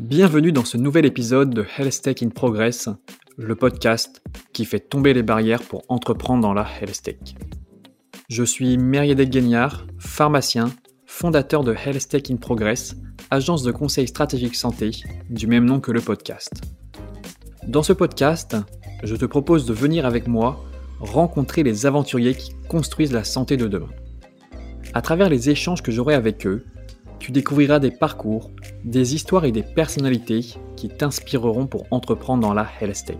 Bienvenue dans ce nouvel épisode de Health Tech in Progress, le podcast qui fait tomber les barrières pour entreprendre dans la Health Tech. Je suis Meriadec Guignard, pharmacien, fondateur de Health Tech in Progress, agence de conseil stratégique santé du même nom que le podcast. Dans ce podcast, je te propose de venir avec moi rencontrer les aventuriers qui construisent la santé de demain. À travers les échanges que j'aurai avec eux, tu découvriras des parcours, des histoires et des personnalités qui t'inspireront pour entreprendre dans la health tech.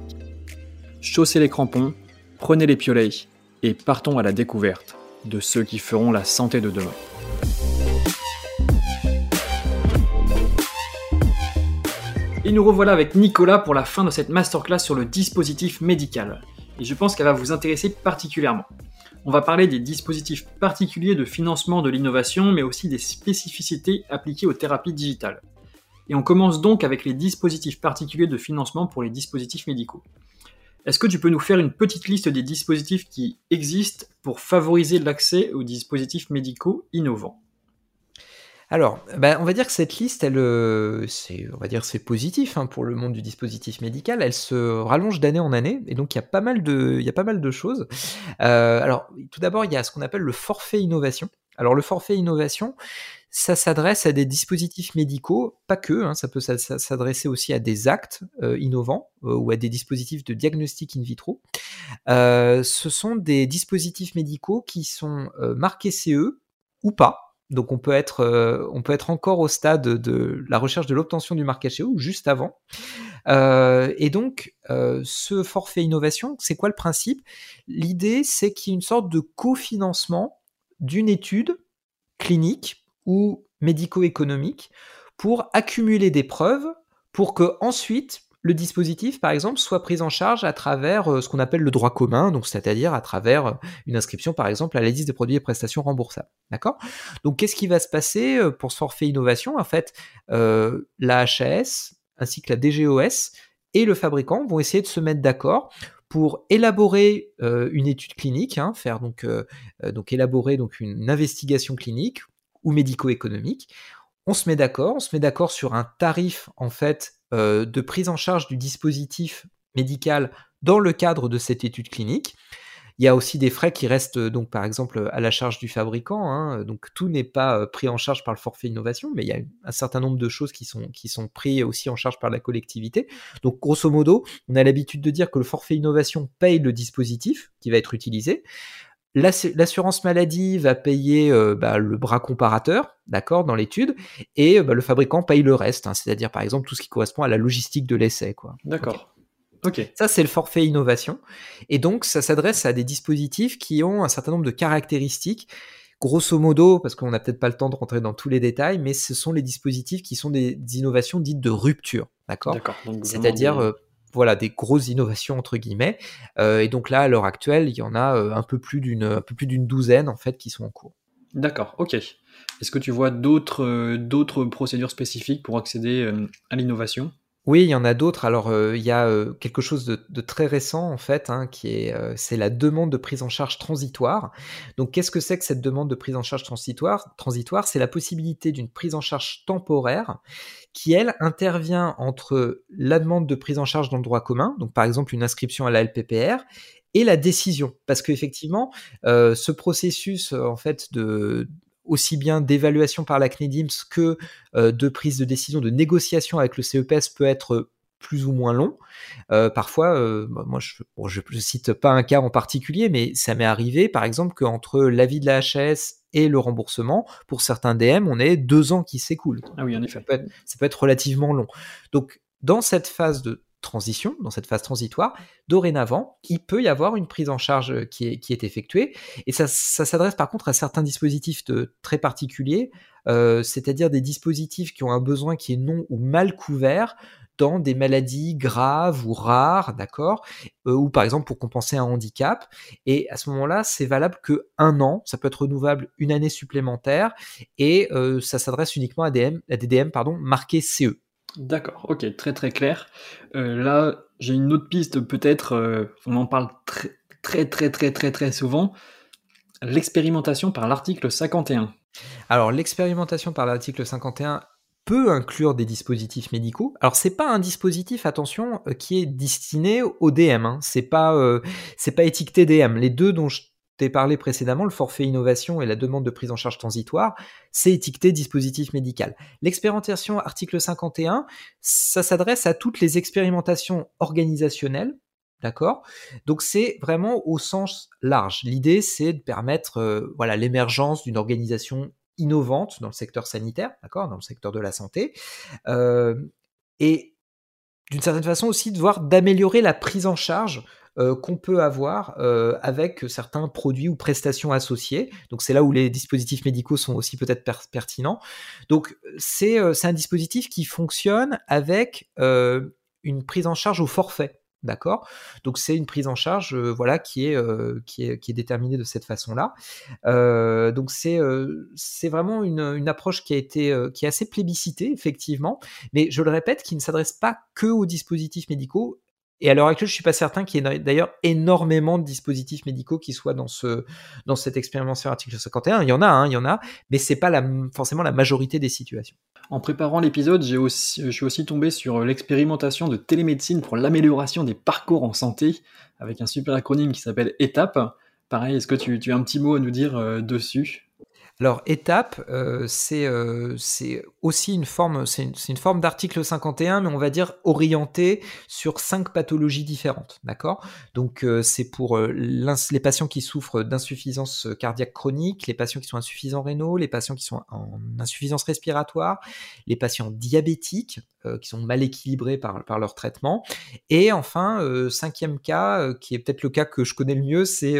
Chaussez les crampons, prenez les piolets et partons à la découverte de ceux qui feront la santé de demain. Et nous revoilà avec Nicolas pour la fin de cette masterclass sur le dispositif médical. Et je pense qu'elle va vous intéresser particulièrement. On va parler des dispositifs particuliers de financement de l'innovation, mais aussi des spécificités appliquées aux thérapies digitales. Et on commence donc avec les dispositifs particuliers de financement pour les dispositifs médicaux. Est-ce que tu peux nous faire une petite liste des dispositifs qui existent pour favoriser l'accès aux dispositifs médicaux innovants? Alors, bah, on va dire que cette liste, elle, euh, c'est, positif hein, pour le monde du dispositif médical. Elle se rallonge d'année en année, et donc il y a pas mal de, il y a pas mal de choses. Euh, alors, tout d'abord, il y a ce qu'on appelle le forfait innovation. Alors, le forfait innovation, ça s'adresse à des dispositifs médicaux, pas que, hein, ça peut s'adresser aussi à des actes euh, innovants ou à des dispositifs de diagnostic in vitro. ce sont des dispositifs médicaux qui sont marqués CE ou pas, donc on peut être, euh, on peut être encore au stade de la recherche de l'obtention du marquage ou juste avant. Euh, et donc euh, ce forfait innovation, c'est quoi le principe? L'idée, c'est qu'il y ait une sorte de cofinancement d'une étude clinique ou médico-économique pour accumuler des preuves pour que ensuite le dispositif, par exemple, soit pris en charge à travers euh, ce qu'on appelle le droit commun, donc c'est-à-dire à travers euh, une inscription, par exemple, à la liste des produits et prestations remboursables. D'accord? Donc, qu'est-ce qui va se passer euh, pour ce forfait innovation? En fait, la HAS ainsi que la DGOS et le fabricant vont essayer de se mettre d'accord pour élaborer une étude clinique, hein, faire donc, donc élaborer donc une investigation clinique ou médico-économique. On se met d'accord, on se met d'accord sur un tarif en fait euh, de prise en charge du dispositif médical dans le cadre de cette étude clinique. Il y a aussi des frais qui restent donc par exemple à la charge du fabricant. Hein. donc tout n'est pas euh, pris en charge par le forfait innovation, mais il y a un certain nombre de choses qui sont qui sont pris aussi en charge par la collectivité. Donc grosso modo, on a l'habitude de dire que le forfait innovation paye le dispositif qui va être utilisé. L'assurance maladie va payer euh, bah, le bras comparateur, d'accord, dans l'étude, et bah, le fabricant paye le reste, hein, c'est-à-dire par exemple tout ce qui correspond à la logistique de l'essai, quoi. D'accord. ok. Ça, c'est le forfait innovation. Et donc, ça s'adresse à des dispositifs qui ont un certain nombre de caractéristiques. Grosso modo, parce qu'on n'a peut-être pas le temps de rentrer dans tous les détails, mais ce sont les dispositifs qui sont des, innovations dites de rupture, d'accord? C'est-à-dire, euh, voilà des grosses innovations entre guillemets. Euh, et donc là, à l'heure actuelle, il y en a euh, un peu plus d'une douzaine en fait qui sont en cours. D'accord, ok. Est-ce que tu vois d'autres euh, d'autres procédures spécifiques pour accéder à l'innovation? Oui, il y en a d'autres. Alors, euh, il y a euh, quelque chose de, très récent, en fait, hein, qui est, euh, c'est la demande de prise en charge transitoire. Donc, qu'est-ce que c'est que cette demande de prise en charge transitoire Transitoire, c'est la possibilité d'une prise en charge temporaire qui, elle, intervient entre la demande de prise en charge dans le droit commun, donc par exemple une inscription à la LPPR, et la décision. Parce qu'effectivement, ce processus, en fait, de, aussi bien d'évaluation par la CNIDIMS que euh, de prise de décision, de négociation avec le CEPS peut être plus ou moins long. Euh, parfois, euh, bah, moi je ne cite pas un cas en particulier, mais ça m'est arrivé par exemple qu'entre l'avis de la HAS et le remboursement, pour certains DM, on est deux ans qui s'écoulent. Ah oui, en effet. ça peut être relativement long. Donc, dans cette phase de transition, dans cette phase transitoire, dorénavant, il peut y avoir une prise en charge euh, qui est, effectuée. Et ça, s'adresse par contre à certains dispositifs très particuliers, euh, c'est-à-dire des dispositifs qui ont un besoin qui est non ou mal couvert dans des maladies graves ou rares, d'accord, euh, ou par exemple pour compenser un handicap. Et à ce moment-là, c'est valable que un an, ça peut être renouvelable une année supplémentaire, et ça s'adresse uniquement à des, DM marqués CE. D'accord, ok, très très clair. Euh, là, j'ai une autre piste, peut-être, euh, on en parle très très très très très très souvent. l'expérimentation par l'article 51. Alors l'expérimentation par l'article 51 peut inclure des dispositifs médicaux. Alors c'est pas un dispositif, attention, euh, qui est destiné au DM. Hein. C'est pas pas étiqueté DM. Les deux dont je t'ai parlé précédemment, le forfait innovation et la demande de prise en charge transitoire, c'est étiqueté dispositif médical. L'expérimentation article 51, ça s'adresse à toutes les expérimentations organisationnelles D'accord? Donc c'est vraiment au sens large. L'idée, c'est de permettre euh, voilà l'émergence d'une organisation innovante dans le secteur sanitaire, d'accord, dans le secteur de la santé, euh, et d'une certaine façon aussi de voir d'améliorer la prise en charge euh, qu'on peut avoir avec certains produits ou prestations associées. Donc c'est là où les dispositifs médicaux sont aussi peut-être pertinents. Donc c'est un dispositif qui fonctionne avec une prise en charge au forfait. D'accord? Donc c'est une prise en charge euh, voilà, qui, est, euh, qui, est, qui est déterminée de cette façon-là. Euh, donc c'est c'est vraiment une, une, approche qui, a été, qui est assez plébiscitée, effectivement, mais je le répète, qui ne s'adresse pas que aux dispositifs médicaux et à l'heure actuelle, je suis pas certain qu'il y ait d'ailleurs énormément de dispositifs médicaux qui soient dans ce dans cette expérimentation article 51. Il y en a, hein, il y en a, mais c'est pas la, forcément la majorité des situations. En préparant l'épisode, je suis aussi tombé sur l'expérimentation de télémédecine pour l'amélioration des parcours en santé, avec un super acronyme qui s'appelle ETAP. Pareil, est-ce que tu, tu, as un petit mot à nous dire euh, dessus? Alors, étape, euh, euh, c'est aussi une forme, c'est une, forme d'article 51, mais on va dire orienté sur cinq pathologies différentes, d'accord? Donc, euh, c'est pour les patients qui souffrent d'insuffisance cardiaque chronique, les patients qui sont insuffisants rénaux, les patients qui sont en insuffisance respiratoire, les patients diabétiques, qui sont mal équilibrés par, leur traitement. Et enfin, cinquième cas, qui est peut-être le cas que je connais le mieux, c'est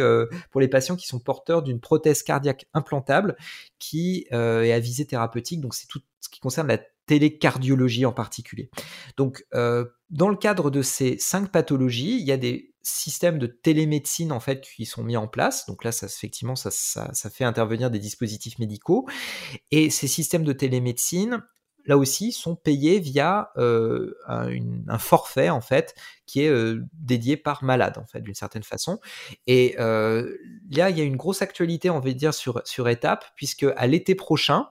pour les patients qui sont porteurs d'une prothèse cardiaque implantable qui euh, est à visée thérapeutique. Donc c'est tout ce qui concerne la télécardiologie en particulier. Donc euh, dans le cadre de ces cinq pathologies, il y a des systèmes de télémédecine en fait qui sont mis en place. Donc là, ça, effectivement, ça, ça fait intervenir des dispositifs médicaux. Et ces systèmes de télémédecine, là aussi, sont payés via euh, un, forfait en fait qui est euh, dédié par malade en fait d'une certaine façon. Et euh, là, il y a une grosse actualité, on va dire sur sur étape, puisque à l'été prochain,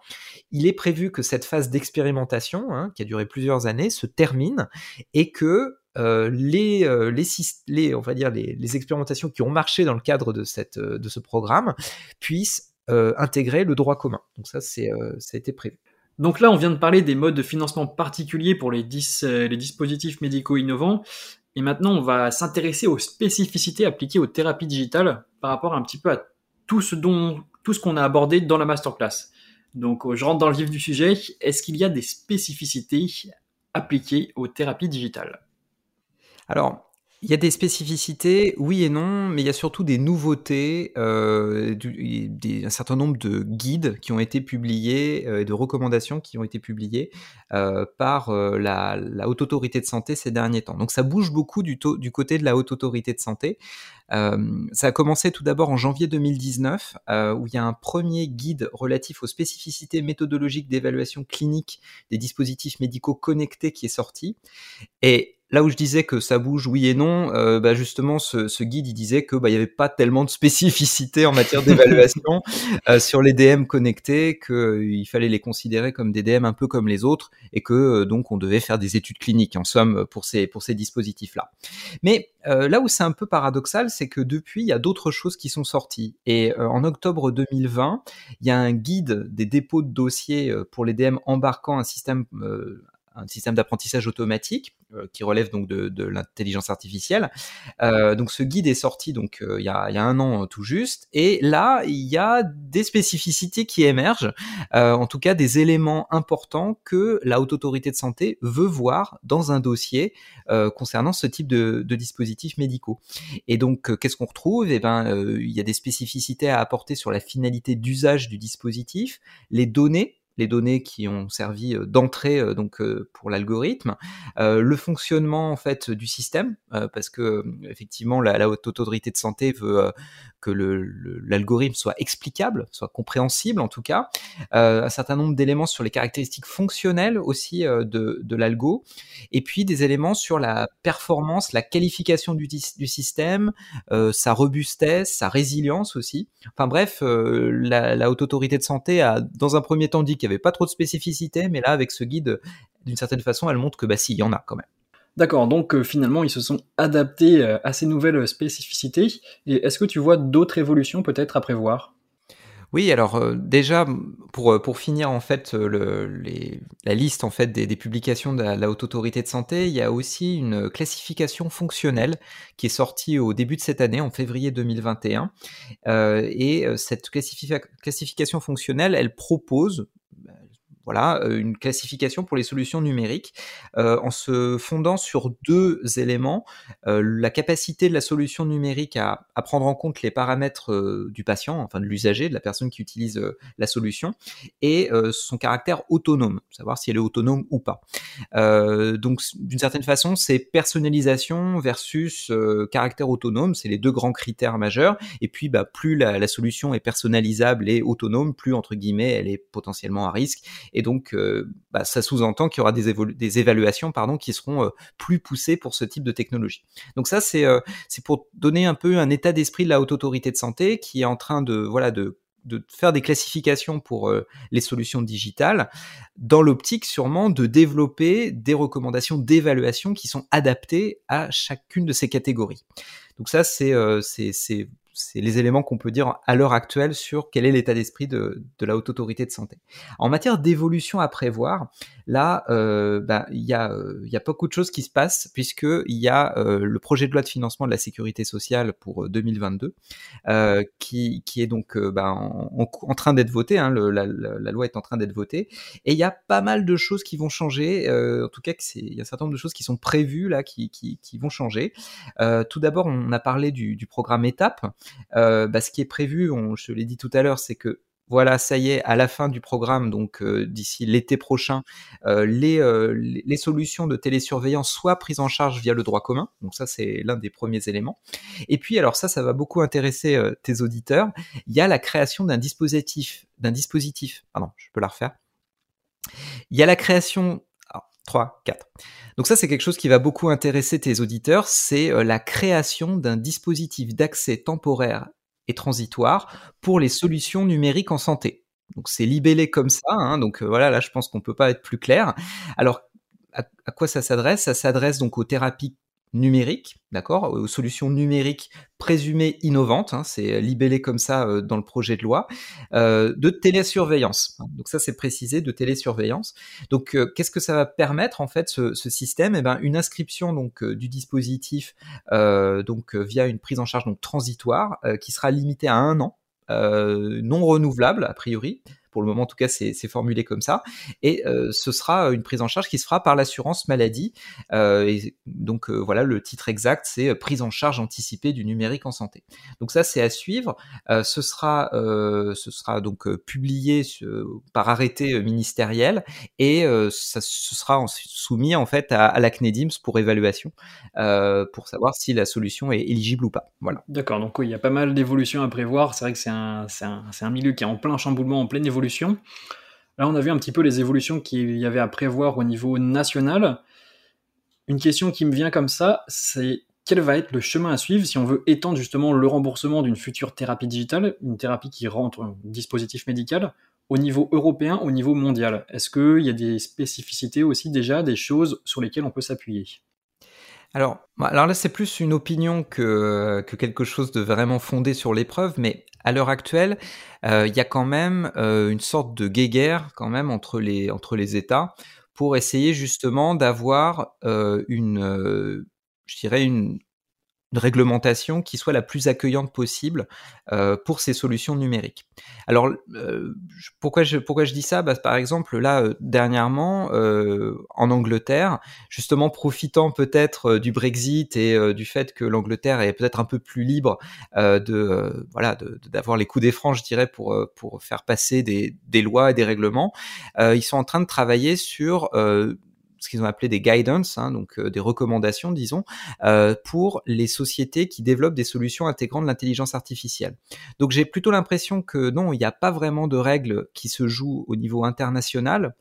il est prévu que cette phase d'expérimentation, hein, qui a duré plusieurs années, se termine et que les, les, on va dire les, expérimentations qui ont marché dans le cadre de, cette, de ce programme puissent intégrer le droit commun. Donc ça, c'est, ça a été prévu. Donc là, on vient de parler des modes de financement particuliers pour les, euh, les dispositifs médicaux innovants. Et maintenant, on va s'intéresser aux spécificités appliquées aux thérapies digitales par rapport un petit peu à tout ce dont, tout ce qu'on a abordé dans la masterclass. Donc, euh, je rentre dans le vif du sujet. Est-ce qu'il y a des spécificités appliquées aux thérapies digitales? Alors, il y a des spécificités, oui et non, mais il y a surtout des nouveautés, euh, un certain nombre de guides qui ont été publiés euh, de recommandations qui ont été publiées euh, par la, Haute Autorité de Santé ces derniers temps. Donc ça bouge beaucoup du, du côté de la Haute Autorité de Santé. ça a commencé tout d'abord en janvier 2019, où il y a un premier guide relatif aux spécificités méthodologiques d'évaluation clinique des dispositifs médicaux connectés qui est sorti. Et Là où je disais que ça bouge, oui et non, euh, bah justement, ce, guide, il disait que bah, il n'y avait pas tellement de spécificité en matière d'évaluation euh, sur les DM connectés, qu'il euh, fallait les considérer comme des DM un peu comme les autres, et que donc on devait faire des études cliniques, en somme, pour ces, pour ces dispositifs-là. Mais là où c'est un peu paradoxal, c'est que depuis, il y a d'autres choses qui sont sorties. Et en octobre 2020, il y a un guide des dépôts de dossiers pour les DM embarquant un système un système d'apprentissage automatique euh, qui relève donc de, l'intelligence artificielle. Euh, donc ce guide est sorti donc euh, il, y a, un an tout juste, et là il y a des spécificités qui émergent, en tout cas des éléments importants que la haute autorité de santé veut voir dans un dossier concernant ce type de, de dispositifs médicaux. Et donc qu'est-ce qu'on retrouve? Eh ben il y a des spécificités à apporter sur la finalité d'usage du dispositif, les données les données qui ont servi d'entrée donc pour l'algorithme, le fonctionnement en fait du système parce que effectivement la, haute autorité de santé veut que l'algorithme soit explicable, soit compréhensible en tout cas, un certain nombre d'éléments sur les caractéristiques fonctionnelles aussi de, l'algo, et puis des éléments sur la performance, la qualification du, système, sa robustesse, sa résilience aussi. Enfin bref, la, la haute autorité de santé a dans un premier temps dit qu'il n'y avait pas trop de spécificité, mais là, avec ce guide, d'une certaine façon, elle montre que bah si, il y en a quand même. D'accord, donc euh, finalement ils se sont adaptés euh, à ces nouvelles spécificités. Et est-ce que tu vois d'autres évolutions peut-être à prévoir? Oui, alors euh, déjà pour, pour finir en fait le, les, la liste en fait des, des, publications de la, Haute Autorité de Santé, il y a aussi une classification fonctionnelle qui est sortie au début de cette année, en février 2021. Euh, et cette classification fonctionnelle, elle propose voilà, une classification pour les solutions numériques en se fondant sur deux éléments la capacité de la solution numérique à, prendre en compte les paramètres du patient, enfin de l'usager, de la personne qui utilise la solution, et son caractère autonome, savoir si elle est autonome ou pas. donc d'une certaine façon, c'est personnalisation versus caractère autonome, c'est les deux grands critères majeurs. Et puis, bah, plus la solution est personnalisable et autonome, plus entre guillemets elle est potentiellement à risque et donc euh, bah, ça sous-entend qu'il y aura des, évaluations pardon, qui seront euh, plus poussées pour ce type de technologie. Donc ça, c'est euh, c'est pour donner un peu un état d'esprit de la haute autorité de santé qui est en train de, voilà, de de faire des classifications pour les solutions digitales, dans l'optique sûrement de développer des recommandations d'évaluation qui sont adaptées à chacune de ces catégories. Donc ça, c'est c'est c'est les éléments qu'on peut dire à l'heure actuelle sur quel est l'état d'esprit de, la haute autorité de santé. En matière d'évolution à prévoir, là, euh, bah, il y, a, euh, y beaucoup de choses qui se passent puisqu'il y a euh, le projet de loi de financement de la sécurité sociale pour 2022 qui, est donc bah, en, train d'être voté, hein, la, loi est en train d'être votée, et il y a pas mal de choses qui vont changer, en tout cas il y a un certain nombre de choses qui sont prévues là, qui, vont changer. tout d'abord, on a parlé du, du programme étape, bah, ce qui est prévu, on, je l'ai dit tout à l'heure, c'est que voilà, ça y est, à la fin du programme, donc euh, d'ici l'été prochain, euh, les, euh, les, solutions de télésurveillance soient prises en charge via le droit commun. Donc ça, c'est l'un des premiers éléments. Et puis, alors ça, ça va beaucoup intéresser euh, tes auditeurs. Il y a la création d'un dispositif, d'un dispositif. Pardon, je peux la refaire. Il y a la création 3, 4. Donc ça, c'est quelque chose qui va beaucoup intéresser tes auditeurs, c'est euh, la création d'un dispositif d'accès temporaire et transitoire pour les solutions numériques en santé. Donc c'est libellé comme ça, hein, donc euh, voilà, là je pense qu'on peut pas être plus clair. Alors à quoi ça s'adresse? Ça s'adresse donc aux thérapies numérique, d'accord, aux solutions numériques présumées innovantes, hein, c'est libellé comme ça euh, dans le projet de loi, euh, de télésurveillance. Donc ça, c'est précisé de télésurveillance. Donc euh, qu'est-ce que ça va permettre en fait ce, système? Eh ben une inscription euh, du dispositif euh, donc via une prise en charge donc transitoire qui sera limitée à un an, non renouvelable a priori pour le moment, en tout cas, c'est formulé comme ça. Et euh, ce sera une prise en charge qui se fera par l'assurance maladie. Euh, et donc euh, voilà, le titre exact, c'est prise en charge anticipée du numérique en santé. Donc ça, c'est à suivre. ce sera, ce sera donc publié par arrêté ministériel et ça ce sera soumis en fait à, à la CNEDIMS pour évaluation, pour savoir si la solution est éligible ou pas. Voilà. D'accord. Donc oui, il y a pas mal d'évolutions à prévoir. C'est vrai que c'est un, un, un milieu qui est en plein chamboulement, en pleine évolution Là, on a vu un petit peu les évolutions qu'il y avait à prévoir au niveau national. Une question qui me vient comme ça, c'est quel va être le chemin à suivre si on veut étendre justement le remboursement d'une future thérapie digitale, une thérapie qui rentre un dispositif médical, au niveau européen, au niveau mondial? Est-ce qu'il y a des spécificités aussi déjà, des choses sur lesquelles on peut s'appuyer? Alors, alors là, c'est plus une opinion que, que quelque chose de vraiment fondé sur l'épreuve, mais à l'heure actuelle, euh, il y a quand même euh, une sorte de guéguerre quand même entre les, entre les États pour essayer justement d'avoir euh, une, je dirais une, une réglementation qui soit la plus accueillante possible euh, pour ces solutions numériques. Alors euh, pourquoi je pourquoi je dis ça? Bah, Par exemple là euh, dernièrement en Angleterre, justement profitant peut-être du Brexit et du fait que l'Angleterre est peut-être un peu plus libre de voilà d'avoir les coups des je dirais, pour pour faire passer des, des lois et des règlements, ils sont en train de travailler sur ce qu'ils ont appelé des guidance, hein, donc euh, des recommandations, disons, euh, pour les sociétés qui développent des solutions intégrant de l'intelligence artificielle. Donc j'ai plutôt l'impression que non, il n'y a pas vraiment de règles qui se jouent au niveau international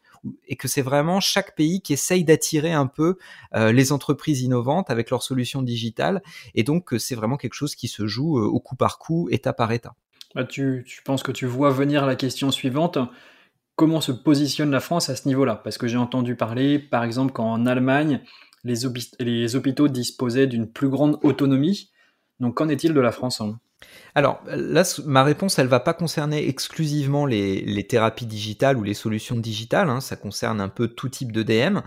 et que c'est vraiment chaque pays qui essaye d'attirer un peu euh, les entreprises innovantes avec leurs solutions digitales et donc c'est vraiment quelque chose qui se joue au coup par coup, état par état. Bah, tu, tu penses que tu vois venir la question suivante comment se positionne la France à ce niveau-là Parce que j'ai entendu parler, par exemple, qu'en Allemagne, les, hôpitaux disposaient d'une plus grande autonomie. Donc qu'en est-il de la France alors là, ma réponse, elle va pas concerner exclusivement les, thérapies digitales ou les solutions digitales. Hein, ça concerne un peu tout type de DM.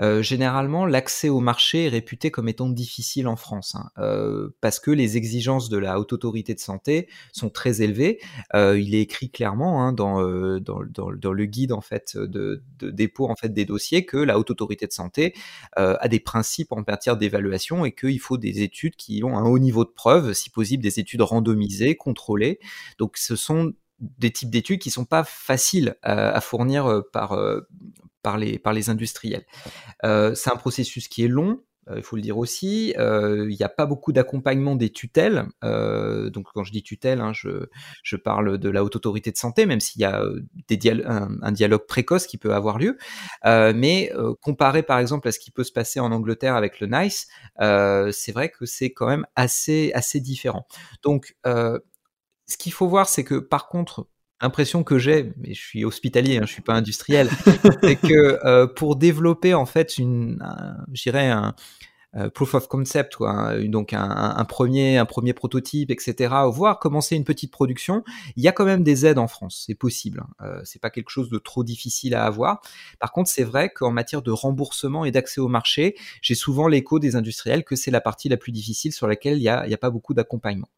Euh, généralement, l'accès au marché est réputé comme étant difficile en France, hein, euh, parce que les exigences de la haute autorité de santé sont très élevées. Euh, il est écrit clairement hein, dans, le guide en fait de, de, dépôt en fait des dossiers que la haute autorité de santé a des principes en matière d'évaluation et qu'il faut des études qui ont un haut niveau de preuve, si possible des études randomisées contrôlés. Donc ce sont des types d'études qui sont pas faciles à, fournir euh, par, euh, par, les, par les industriels. Euh, c'est un processus qui est long, il faut le dire aussi. Il n'y a pas beaucoup d'accompagnement des tutelles. donc quand je dis tutelle, hein, je, parle de la haute autorité de santé, même s'il y a un, dialogue précoce qui peut avoir lieu. mais comparé par exemple à ce qui peut se passer en Angleterre avec le NICE, c'est vrai que c'est quand même assez, assez différent. Donc ce qu'il faut voir, c'est que par contre, L'impression que j'ai, mais je suis hospitalier, hein, je suis pas industriel, c'est que euh, pour développer en fait une, je dirais un, euh, proof of concept, quoi, hein, donc un, un, premier, un premier prototype, etc., voire commencer une petite production, il y a quand même des aides en France, c'est possible. Hein, euh, c'est pas quelque chose de trop difficile à avoir. Par contre, c'est vrai qu'en matière de remboursement et d'accès au marché, j'ai souvent l'écho des industriels que c'est la partie la plus difficile sur laquelle il y a, y a pas beaucoup d'accompagnement.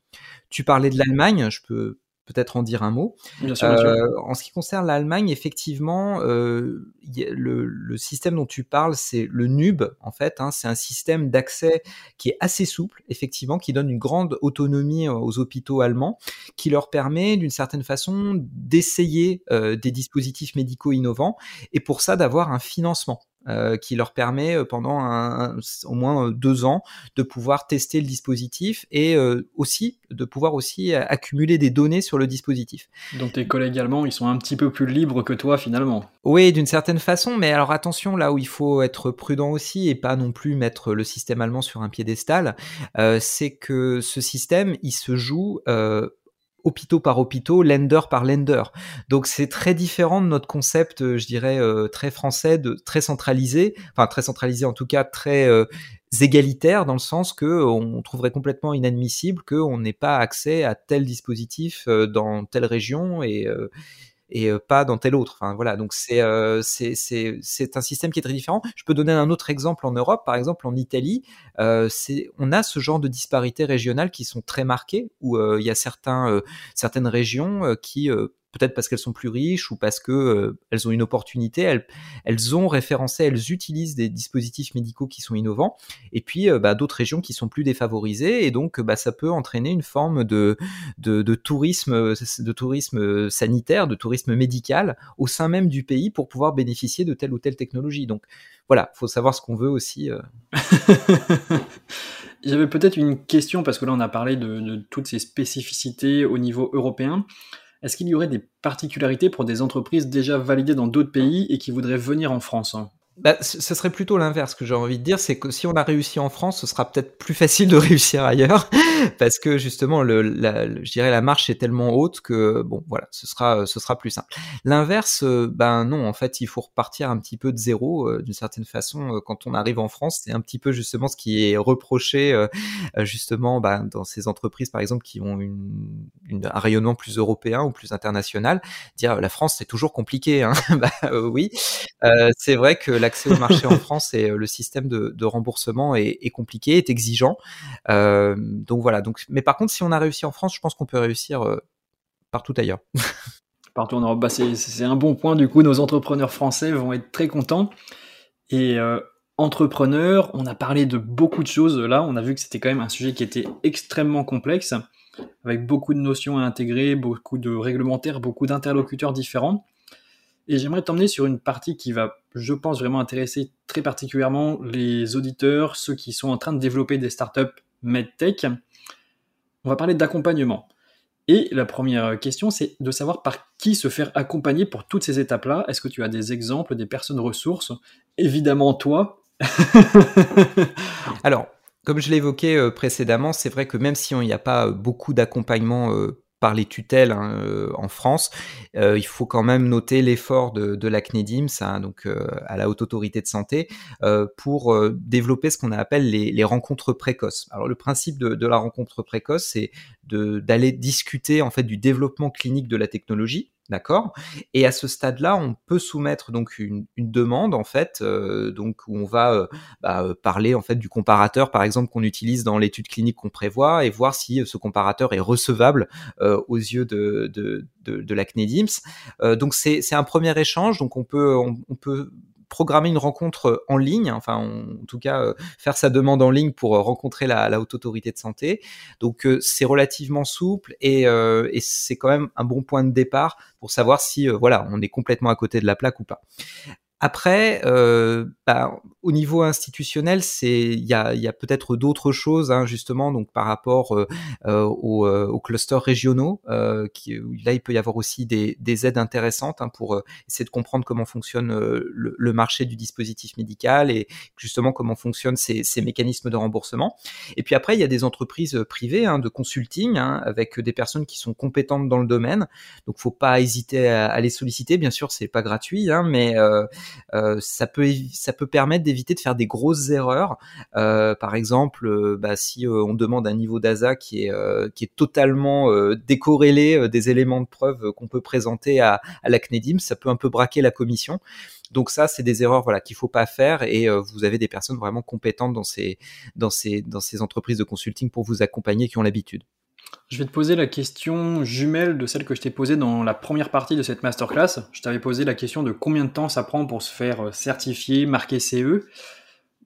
Tu parlais de l'Allemagne, je peux peut-être en dire un mot. Euh, en ce qui concerne l'Allemagne, effectivement, euh, le, le, système dont tu parles, c'est le NUB, en fait. Hein, c'est un système d'accès qui est assez souple, effectivement, qui donne une grande autonomie euh, aux hôpitaux allemands, qui leur permet, d'une certaine façon, d'essayer euh, des dispositifs médicaux innovants, et pour ça, d'avoir un financement. Euh, qui leur permet euh, pendant un, au moins euh, deux ans de pouvoir tester le dispositif et aussi de pouvoir aussi accumuler des données sur le dispositif. Donc tes collègues allemands, ils sont un petit peu plus libres que toi finalement. Oui, d'une certaine façon, mais alors attention, là où il faut être prudent aussi et pas non plus mettre le système allemand sur un piédestal, euh, c'est que ce système, il se joue hôpitaux par hôpitaux, lender par lender. Donc c'est très différent de notre concept, euh, je dirais, euh, très français, de très centralisé, enfin très centralisé en tout cas, très euh, égalitaire dans le sens que on trouverait complètement inadmissible qu'on n'ait pas accès à tel dispositif dans telle région et et pas dans tel autre. Enfin voilà, donc c'est c'est c'est un système qui est très différent. Je peux donner un autre exemple en Europe, par exemple en Italie, c'est on a ce genre de disparités régionales qui sont très marquées où il y a certains certaines régions qui peut-être parce qu'elles sont plus riches ou parce que euh, elles ont une opportunité, elles, ont référencé, elles utilisent des dispositifs médicaux qui sont innovants, et puis euh, bah, d'autres régions qui sont plus défavorisées, et donc bah, ça peut entraîner une forme de, de, tourisme, de tourisme sanitaire, de tourisme médical au sein même du pays pour pouvoir bénéficier de telle ou telle technologie. Donc voilà, faut savoir ce qu'on veut aussi. Euh. J'avais peut-être une question parce que là on a parlé de toutes ces spécificités au niveau européen. Est-ce qu'il y aurait des particularités pour des entreprises déjà validées dans d'autres pays et qui voudraient venir en France hein? Bah, ce serait plutôt l'inverse que j'ai envie de dire, c'est que si on a réussi en France, ce sera peut-être plus facile de réussir ailleurs, parce que justement, la, je dirais la marche est tellement haute que bon, voilà, ce sera, ce sera plus simple. L'inverse, euh, ben non, en fait, il faut repartir un petit peu de zéro, euh, d'une certaine façon. Euh, quand on arrive en France, c'est un petit peu justement ce qui est reproché, justement, ben, dans ces entreprises, par exemple, qui ont un rayonnement plus européen ou plus international, dire la France, c'est toujours compliqué. Hein bah, oui, c'est vrai que l'accès au marché en France et le système de, remboursement est, compliqué, est exigeant. donc voilà. Donc, mais par contre, si on a réussi en France, je pense qu'on peut réussir partout ailleurs. partout en Europe, bah c'est un bon point. Du coup, nos entrepreneurs français vont être très contents. Et entrepreneur, on a parlé de beaucoup de choses là, on a vu que c'était quand même un sujet qui était extrêmement complexe, avec beaucoup de notions à intégrer, beaucoup de réglementaires, beaucoup d'interlocuteurs différents. Et j'aimerais t'emmener sur une partie qui va, je pense, vraiment intéresser très particulièrement les auditeurs, ceux qui sont en train de développer des startups MedTech. On va parler d'accompagnement. Et la première question, c'est de savoir par qui se faire accompagner pour toutes ces étapes-là. Est-ce que tu as des exemples, des personnes ressources? Évidemment, toi, Alors, comme je l'évoquais euh, précédemment, c'est vrai que même si il n'y a pas euh, beaucoup d'accompagnement euh, par les tutelles hein, en France, il faut quand même noter l'effort de, la CNEDIMS, hein, donc à la Haute Autorité de Santé, pour développer ce qu'on appelle les, rencontres précoces. Alors le principe de, de la rencontre précoce, c'est d'aller discuter en fait du développement clinique de la technologie D'accord Et à ce stade-là, on peut soumettre donc une, demande en fait, euh, donc où on va euh, bah, euh, parler en fait du comparateur, par exemple qu'on utilise dans l'étude clinique qu'on prévoit, et voir si ce comparateur est recevable aux yeux de, de, de, la CNEDIMS. donc c'est un premier échange, donc on peut on peut programmer une rencontre euh, en ligne, enfin en tout cas euh, faire sa demande en ligne pour euh, rencontrer la, haute autorité de santé. Donc c'est relativement souple et, et c'est quand même un bon point de départ pour savoir si voilà on est complètement à côté de la plaque ou pas. Après, euh, bah, au niveau institutionnel, c'est il y a, y a peut-être d'autres choses hein, justement donc par rapport euh, euh aux, euh, aux, clusters régionaux. Euh, qui, là, il peut y avoir aussi des, des aides intéressantes hein, pour essayer de comprendre comment fonctionne le, le, marché du dispositif médical et justement comment fonctionnent ces, ces, mécanismes de remboursement. Et puis après, il y a des entreprises privées hein, de consulting hein, avec des personnes qui sont compétentes dans le domaine. Donc, faut pas hésiter à, à les solliciter. Bien sûr, c'est pas gratuit, hein, mais euh, ça peut ça peut permettre d'éviter de faire des grosses erreurs. Euh, par exemple, euh, bah, si on demande un niveau d'ASA qui est qui est totalement décorrélé des éléments de preuve qu'on peut présenter à, à la CNEDIM, ça peut un peu braquer la commission. Donc ça, c'est des erreurs voilà qu'il faut pas faire et vous avez des personnes vraiment compétentes dans ces dans ces dans ces entreprises de consulting pour vous accompagner qui ont l'habitude. Je vais te poser la question jumelle de celle que je t'ai posée dans la première partie de cette masterclass. Je t'avais posé la question de combien de temps ça prend pour se faire euh, certifier, marquer CE.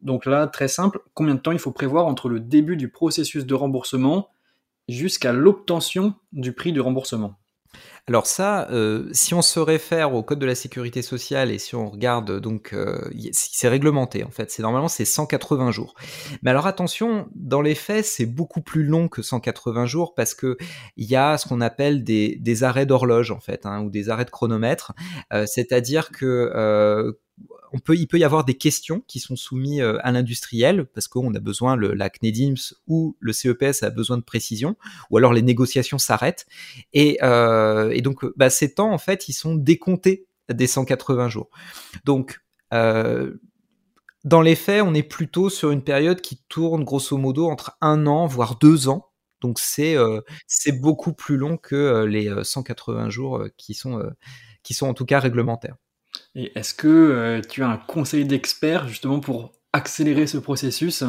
Donc là, très simple, combien de temps il faut prévoir entre le début du processus de remboursement jusqu'à l'obtention du prix de remboursement? Alors ça, euh, si on se réfère au code de la sécurité sociale et si on regarde donc, euh, c'est réglementé en fait. C'est normalement c'est 180 jours. Mais alors attention, dans les faits, c'est beaucoup plus long que 180 jours parce que il y a ce qu'on appelle des, des arrêts d'horloge en fait, hein, ou des arrêts de chronomètre. Euh, c'est-à-dire que on peut, il peut y avoir des questions qui sont soumises euh, à l'industriel parce qu'on a besoin, le, la CNEDIMS ou le CEPS a besoin de précision, ou alors les négociations s'arrêtent. Et, euh, donc, bah, ces temps, en fait, ils sont décomptés des 180 jours. Donc, euh, dans les faits, on est plutôt sur une période qui tourne grosso modo entre un an, voire deux ans. Donc c'est beaucoup plus long que les 180 jours qui sont qui sont en tout cas réglementaires. Et est-ce que euh, tu as un conseil d'expert justement pour accélérer ce processus?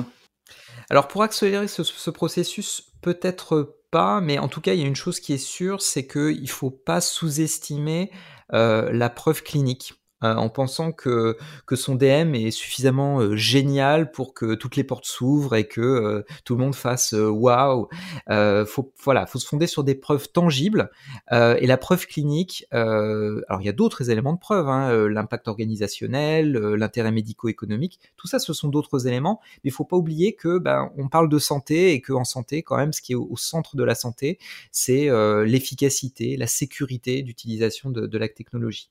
Alors pour accélérer ce, processus, peut-être pas, mais en tout cas, il y a une chose qui est sûre, c'est qu'il ne faut pas sous-estimer euh, la preuve clinique. Euh, en pensant que, que son DM est suffisamment euh, génial pour que toutes les portes s'ouvrent et que euh, tout le monde fasse waouh. faut voilà, faut se fonder sur des preuves tangibles et la preuve clinique. alors il y a d'autres éléments de preuve, hein, l'impact organisationnel, l'intérêt médico-économique, tout ça, ce sont d'autres éléments. Mais il faut pas oublier que ben on parle de santé et que en santé, quand même, ce qui est au, centre de la santé, c'est l'efficacité, la sécurité d'utilisation de, de la technologie.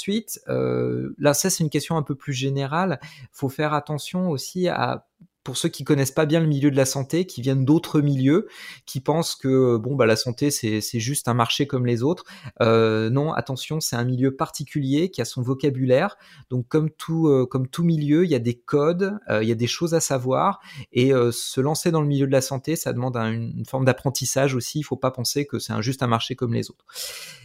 Ensuite, euh, là, ça c'est une question un peu plus générale. Faut faire attention aussi à pour ceux qui connaissent pas bien le milieu de la santé, qui viennent d'autres milieux, qui pensent que bon bah la santé c'est juste un marché comme les autres. Euh, non, attention, c'est un milieu particulier qui a son vocabulaire. Donc comme tout euh, comme tout milieu, il y a des codes, euh, il y a des choses à savoir et se lancer dans le milieu de la santé, ça demande une forme d'apprentissage aussi. Il faut pas penser que c'est un, juste un marché comme les autres.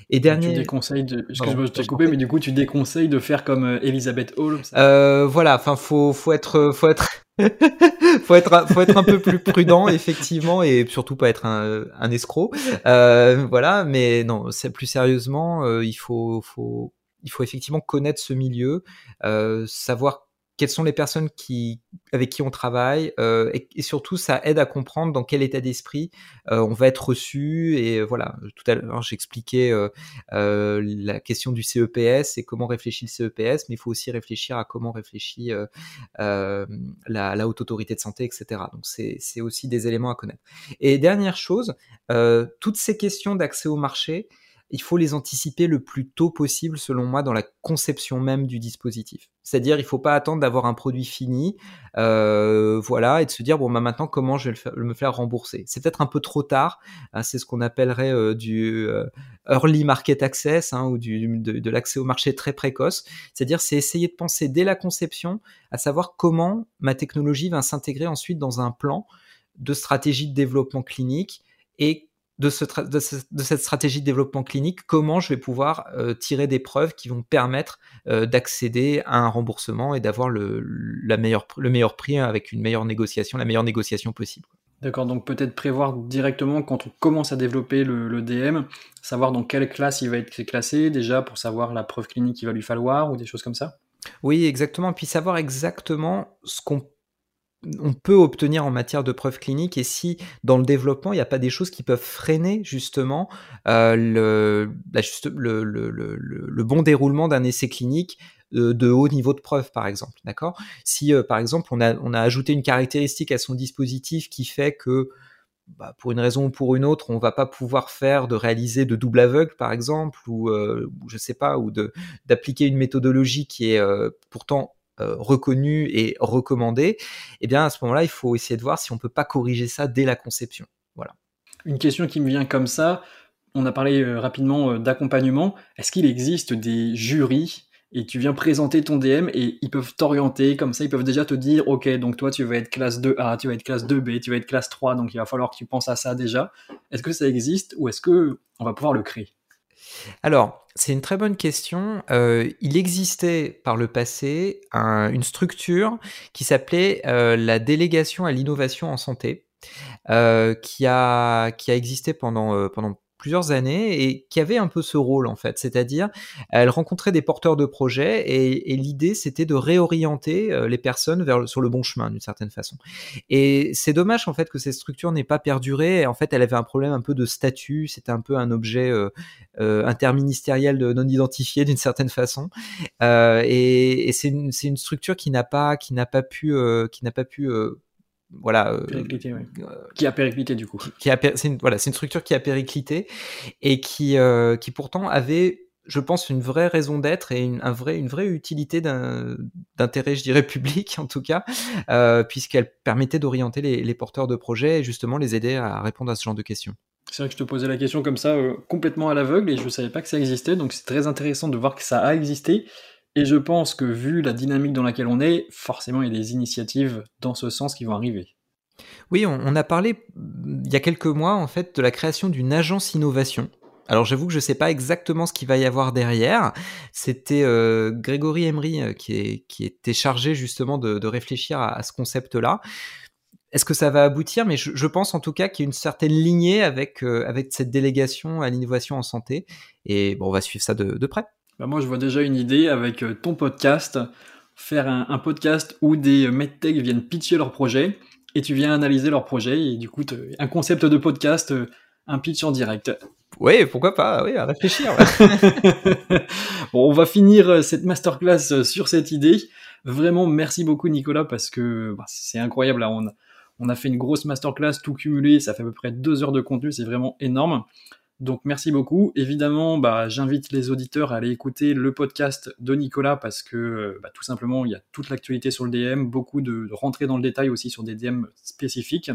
Et dernier. Tu déconseilles de. Excuse-moi, je t'ai coupé, mais du coup, tu déconseilles de faire comme Elizabeth Hall. voilà, enfin, faut, faut être, faut être, faut être, faut être un peu plus prudent, effectivement, et surtout pas être un, un escroc. Euh, voilà, mais non, c'est plus sérieusement, euh, il faut, faut, il faut effectivement connaître ce milieu, euh, savoir quelles sont les personnes qui, avec qui on travaille, euh, et, surtout ça aide à comprendre dans quel état d'esprit euh, on va être reçu. Et euh, voilà, tout à l'heure j'expliquais la question du CEPS et comment réfléchit le CEPS, mais il faut aussi réfléchir à comment réfléchit la, la, haute autorité de santé, etc. Donc c'est aussi des éléments à connaître. Et dernière chose, toutes ces questions d'accès au marché, il faut les anticiper le plus tôt possible, selon moi, dans la conception même du dispositif. C'est-à-dire, il ne faut pas attendre d'avoir un produit fini, euh, voilà, et de se dire bon, bah maintenant, comment je vais me faire rembourser? C'est peut-être un peu trop tard. Hein, c'est ce qu'on appellerait euh, du euh, early market access hein, ou du, de, de l'accès au marché très précoce. C'est-à-dire, c'est essayer de penser dès la conception à savoir comment ma technologie va s'intégrer ensuite dans un plan de stratégie de développement clinique et de, ce de, cette stratégie de développement clinique, comment je vais pouvoir euh, tirer des preuves qui vont permettre euh, d'accéder à un remboursement et d'avoir le, la meilleure, le meilleur prix avec une meilleure négociation, la meilleure négociation possible. D'accord, donc peut-être prévoir directement quand on commence à développer le, le, DM, savoir dans quelle classe il va être classé déjà pour savoir la preuve clinique qu'il va lui falloir ou des choses comme ça? Oui, exactement. Puis savoir exactement ce qu'on on peut obtenir en matière de preuves cliniques et si dans le développement il n'y a pas des choses qui peuvent freiner justement euh, le, le, bon déroulement d'un essai clinique euh, de haut niveau de preuve par exemple si euh, par exemple on a, ajouté une caractéristique à son dispositif qui fait que bah, pour une raison ou pour une autre, on va pas pouvoir faire de réaliser de double aveugle, par exemple, ou, je sais pas, ou d'appliquer une méthodologie qui est pourtant reconnu et recommandé, eh bien à ce moment-là, il faut essayer de voir si on peut pas corriger ça dès la conception. Voilà. Une question qui me vient comme ça, on a parlé euh, rapidement euh, d'accompagnement. Est-ce qu'il existe des jurys et tu viens présenter ton DM et ils peuvent t'orienter comme ça, ils peuvent déjà te dire ok donc toi tu vas être classe 2A, tu vas être classe 2B, tu vas être classe 3 donc il va falloir que tu penses à ça déjà. Est-ce que ça existe ou est-ce que on va pouvoir le créer? Alors, c'est une très bonne question. Euh, il existait par le passé une structure qui s'appelait euh, la délégation à l'innovation en santé, euh, qui, a, existé pendant plusieurs années et qui avait un peu ce rôle en fait, c'est-à-dire elle rencontrait des porteurs de projets et, l'idée c'était de réorienter euh, les personnes vers sur le bon chemin d'une certaine façon. Et c'est dommage en fait que cette structure n'ait pas perduré. En fait, elle avait un problème un peu de statut, c'était un peu un objet euh, euh, interministériel non identifié d'une certaine façon. et, c'est une, une, structure qui n'a pas qui n'a pas pu qui n'a pas pu voilà euh, qui a périclité du coup. qui, a c'est une, voilà c'est une structure qui a périclité et qui euh, qui pourtant avait je pense une vraie raison d'être et une, un vrai, une vraie utilité d'intérêt, je dirais, public en tout cas, euh, puisqu'elle permettait d'orienter les, les, porteurs de projets et justement les aider à répondre à ce genre de questions. C'est vrai que je te posais la question comme ça, complètement à l'aveugle, et je ne savais pas que ça existait, donc c'est très intéressant de voir que ça a existé, et je pense que vu la dynamique dans laquelle on est, forcément il y a des initiatives dans ce sens qui vont arriver. Oui, on, a parlé il y a quelques mois en fait de la création d'une agence innovation. Alors j'avoue que je ne sais pas exactement ce qu'il va y avoir derrière. C'était euh, Grégory Emery euh, qui, était chargé justement de, réfléchir à, ce concept-là. Est-ce que ça va aboutir? Mais je, pense en tout cas qu'il y a une certaine lignée avec, euh, cette délégation à l'innovation en santé. Et on va suivre ça de près. Bah moi, je vois déjà une idée avec euh, ton podcast, faire un, podcast où des medtech viennent pitcher leur projet et tu viens analyser leur projet et du coup, un concept de podcast, euh, un pitch en direct. Oui, pourquoi pas, oui, à réfléchir. bon, on va finir euh, cette masterclass sur cette idée. Vraiment, merci beaucoup Nicolas parce que bah, c'est incroyable. on, a, on a fait une grosse masterclass, tout cumulé, ça fait à peu près deux heures de contenu, c'est vraiment énorme. Donc merci beaucoup. Évidemment, bah, j'invite les auditeurs à aller écouter le podcast de Nicolas parce que bah, tout simplement, il y a toute l'actualité sur le DM, beaucoup de, rentrer dans le détail aussi sur des DM spécifiques.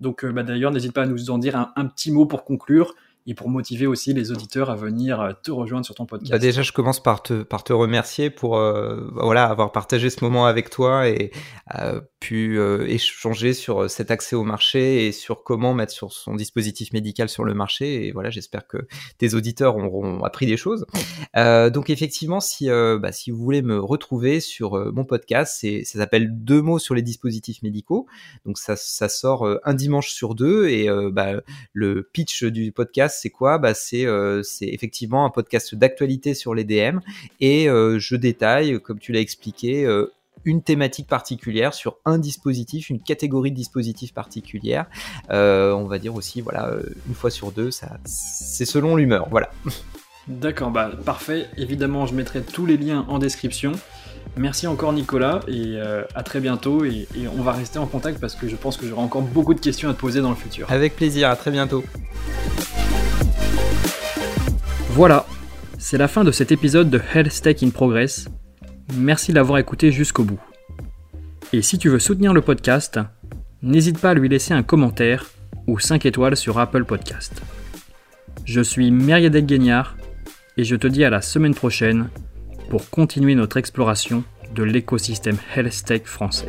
Donc bah, d'ailleurs, n'hésite pas à nous en dire un petit mot pour conclure et pour motiver aussi les auditeurs à venir euh, te rejoindre sur ton podcast. Bah déjà, je commence par te, remercier pour euh, voilà, avoir partagé ce moment avec toi et euh, pu échanger sur cet accès au marché et sur comment mettre sur son dispositif médical sur le marché. Et voilà, j'espère que tes auditeurs auront appris des choses. Donc effectivement, si, bah, si vous voulez me retrouver sur mon podcast, ça s'appelle Deux mots sur les dispositifs médicaux. Donc ça, sort un dimanche sur deux et bah, le pitch du podcast c'est quoi? Bah, euh, c'est, effectivement un podcast d'actualité sur les DM et euh, je détaille, comme tu l'as expliqué, euh, une thématique particulière sur un dispositif, une catégorie de dispositifs particulière. on va dire aussi, voilà, une fois sur deux, ça, c'est selon l'humeur, voilà. D'accord, bah parfait. Évidemment, je mettrai tous les liens en description. Merci encore Nicolas et à très bientôt et, et, on va rester en contact parce que je pense que j'aurai encore beaucoup de questions à te poser dans le futur. Avec plaisir, à très bientôt. Voilà, c'est la fin de cet épisode de Health Tech in Progress. Merci d'avoir écouté jusqu'au bout. Et si tu veux soutenir le podcast, n'hésite pas à lui laisser un commentaire ou 5 étoiles sur Apple Podcast. Je suis Meriadec Guignard et je te dis à la semaine prochaine pour continuer notre exploration de l'écosystème Health Tech français.